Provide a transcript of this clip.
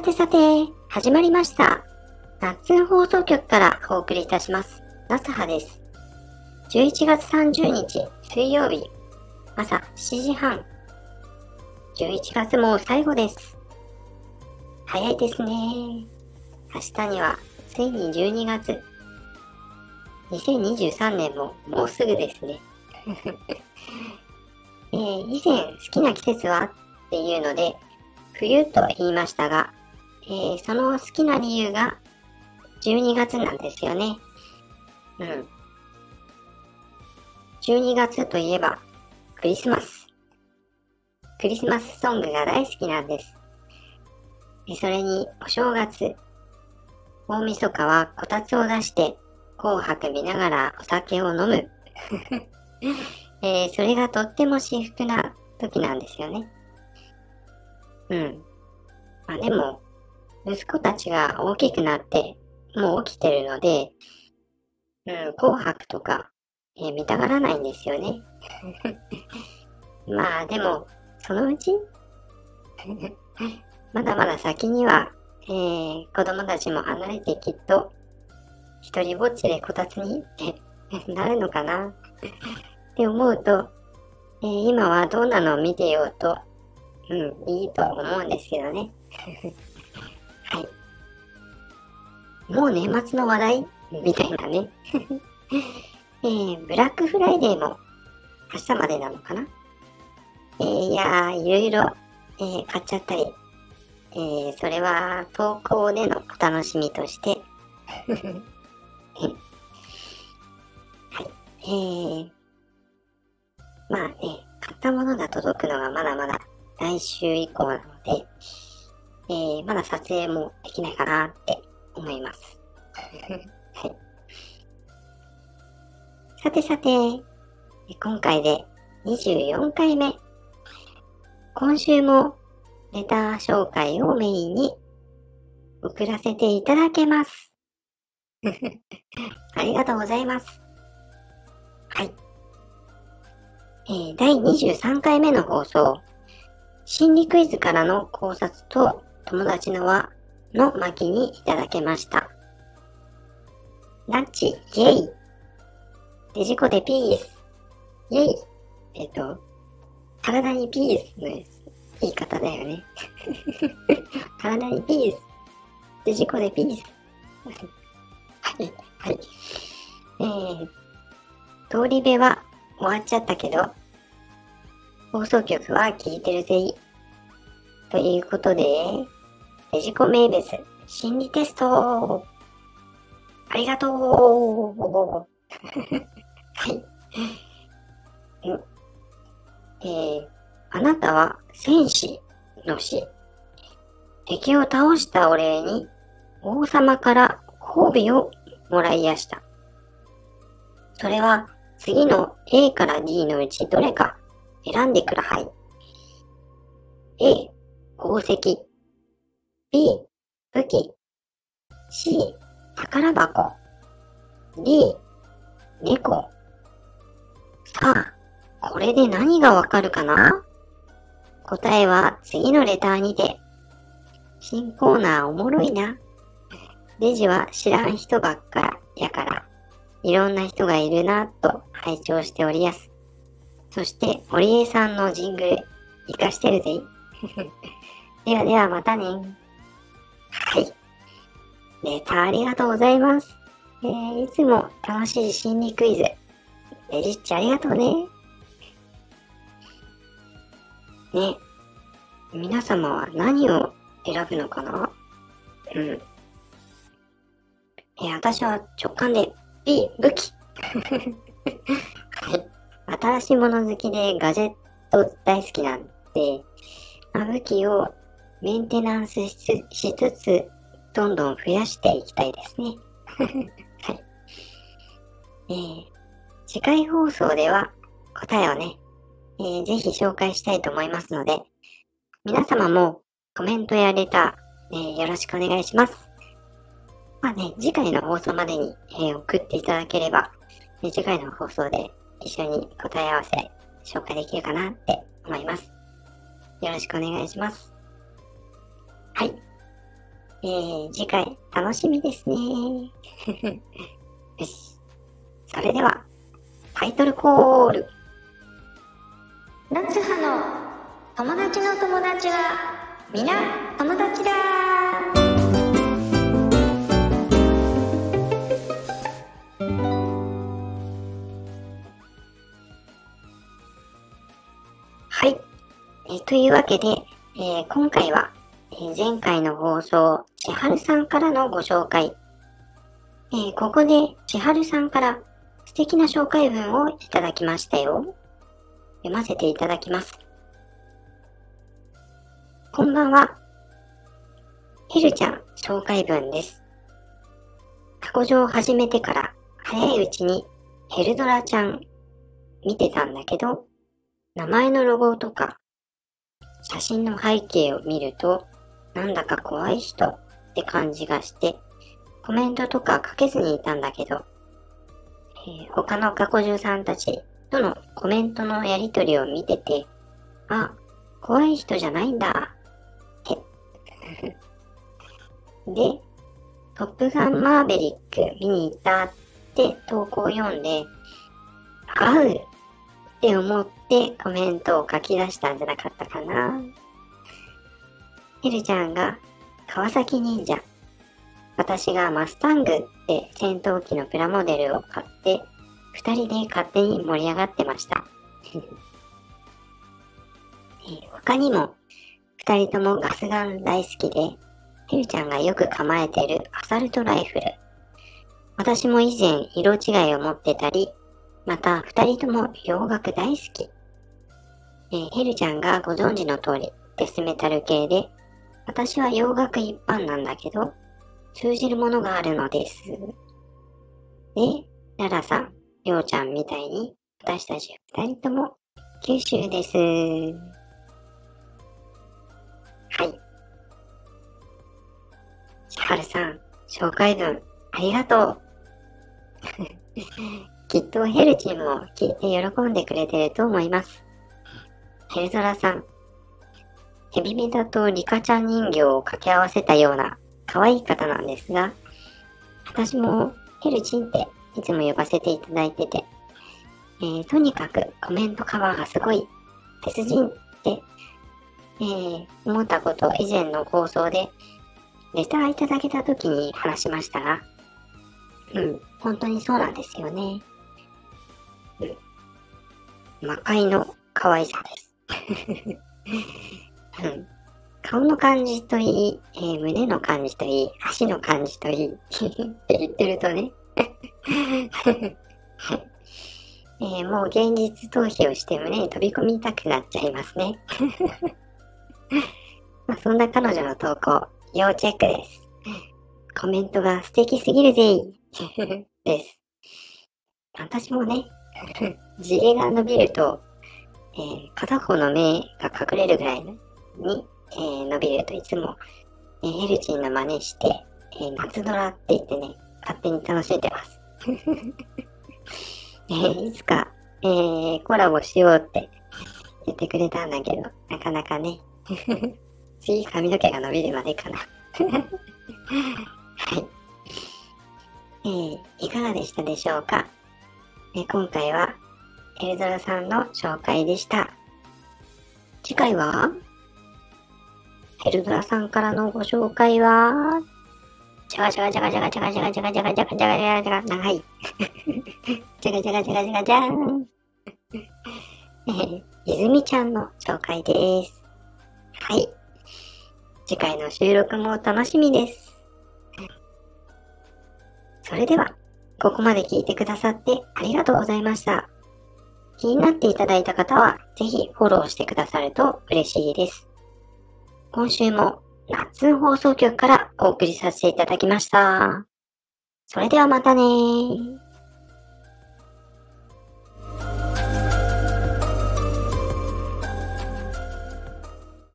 さてさて、始まりました。夏の放送局からお送りいたします。夏葉です。11月30日水曜日、朝7時半。11月も最後です。早いですね。明日にはついに12月。2023年ももうすぐですね。えー以前好きな季節は？っていうので、冬とは言いましたが、えーその好きな理由が12月なんですよね。うん。12月といえばクリスマス。クリスマスソングが大好きなんです。えそれにお正月。大晦日はこたつを出して紅白見ながらお酒を飲む。えーそれがとっても至福な時なんですよね。うん。まあでも、息子たちが大きくなって、もう起きてるので、うん、紅白とか、えー見たがらないんですよね。まあでも、そのうち まだまだ先には、えー子供たちも離れてきっと、一人ぼっちでこたつにってなるのかな？って思うと、えー今はどんなのを見てようと、うん、いいと思うんですけどね。はい。もう年末の話題みたいなね。えー、ブラックフライデーも明日までなのかな？えー、いやー、いろいろ、えー買っちゃったり、えー、それは投稿でのお楽しみとして、はい。えー、まあね、買ったものが届くのがまだまだ来週以降なので、えー、まだ撮影もできないかなって思います。はい。さてさて、今回で24回目。今週もレター紹介をメインに送らせていただけます。ありがとうございます。はい。えー第23回目の放送、心理クイズからの考察と友達の輪の巻にいただけました。ランチ、イェイ。デジコでピース。イェイ。えっ、と、体にピースの言い方だよね。体にピース。デジコでピース。はい、はい。えー、通り部は終わっちゃったけど、放送局は聞いてるぜ。ということで、デジコ名物、心理テストありがとう はい。えー、あなたは戦士の死。敵を倒したお礼に王様から褒美をもらいやした。それは次の A から D のうちどれか選んでください。A、宝石。B、武器。C、宝箱。D、猫。さあ、これで何がわかるかな？答えは次のレターにて。新コーナーおもろいな。レジは知らん人ばっかやから、いろんな人がいるなと拝聴しておりやす。そして、堀江さんのジングル、活かしてるぜ。ではではまたね。はい。レタありがとうございます。えー、いつも楽しい心理クイズ。レジッチありがとうね。ね。皆様は何を選ぶのかな？うん。えー私は直感で B、武器。はい。新しいもの好きでガジェット大好きなんで、あ武器をメンテナンスしつつ、どんどん増やしていきたいですね。はい。えー、次回放送では答えをね、えーぜひ紹介したいと思いますので、皆様もコメントやレター、えーよろしくお願いします。まあね、次回の放送までに、えー送っていただければ、次回の放送で一緒に答え合わせ紹介できるかなって思います。よろしくお願いします。はい。えー、次回楽しみですね。よし。それでは、タイトルコール。夏葉の友達の友達は、皆友達だはい。え、というわけで、え、今回は、え、前回の放送、千春さんからのご紹介。え、ここで千春さんから素敵な紹介文をいただきましたよ。読ませていただきます。こんばんは。ヘルちゃん紹介文です。過去上始めてから早いうちにヘルドラちゃん見てたんだけど、名前のロゴとか写真の背景を見るとなんだか怖い人って感じがしてコメントとか書けずにいたんだけどえー、他の過去中さんたちとのコメントのやりとりを見てて、あ、怖い人じゃないんだ、って。で、トップガンマーベリック見に行ったって投稿を読んで、合うって思ってコメントを書き出したんじゃなかったかな。エルちゃんが川崎忍者私がマスタングって戦闘機のプラモデルを買って、二人で勝手に盛り上がってました。他にも、二人ともガスガン大好きで、ヘルちゃんがよく構えてるアサルトライフル。私も以前色違いを持ってたり、また二人とも洋楽大好き。えー、ヘルちゃんがご存知の通りデスメタル系で、私は洋楽一般なんだけど、通じるものがあるのです。で、ララさん、りょうちゃんみたいに、私たち二人とも九州です。はい。千春さん、紹介文、ありがとう。きっとヘルチンも聞いて喜んでくれてると思います。ヘルゾラさん、ヘビメタとリカちゃん人形を掛け合わせたような可愛い方なんですが、私もヘルチンっていつも呼ばせていただいてて、えー、とにかくコメントカバーがすごい鉄人って、えー、思ったこと以前の放送でレターいただけた時に話しましたが、うん、本当にそうなんですよね。うん。魔界の可愛さです。うん。顔の感じといい、えー、胸の感じといい、足の感じといいって言ってるとね えー、もう現実逃避をして胸に飛び込みたくなっちゃいますね まあ、そんな彼女の投稿、要チェックです。コメントが素敵すぎるぜです。私もね、地毛が伸びると、えー、片方の目が隠れるぐらいにえー、伸びるといつも、えー、ヘルチンの真似して、えー、夏ドラって言ってね、勝手に楽しんでます。えー、いつか、えー、コラボしようって言ってくれたんだけど、なかなかね、次髪の毛が伸びるまでかな。はい。えー、いかがでしたでしょうか、え、今回は、エルドラさんの紹介でした。次回はヘルドラさんからのご紹介は、じゃがじゃがじゃがじゃがじゃがじゃがじゃがじゃがじゃがじゃがじゃがじゃが長い。じゃがじゃがじゃがじゃがじゃん。えー、泉ちゃんの紹介です。はい。次回の収録も楽しみです。それでは、ここまで聞いてくださってありがとうございました。気になっていただいた方は、ぜひフォローしてくださると嬉しいです。今週も夏放送局からお送りさせていただきました。それではまたね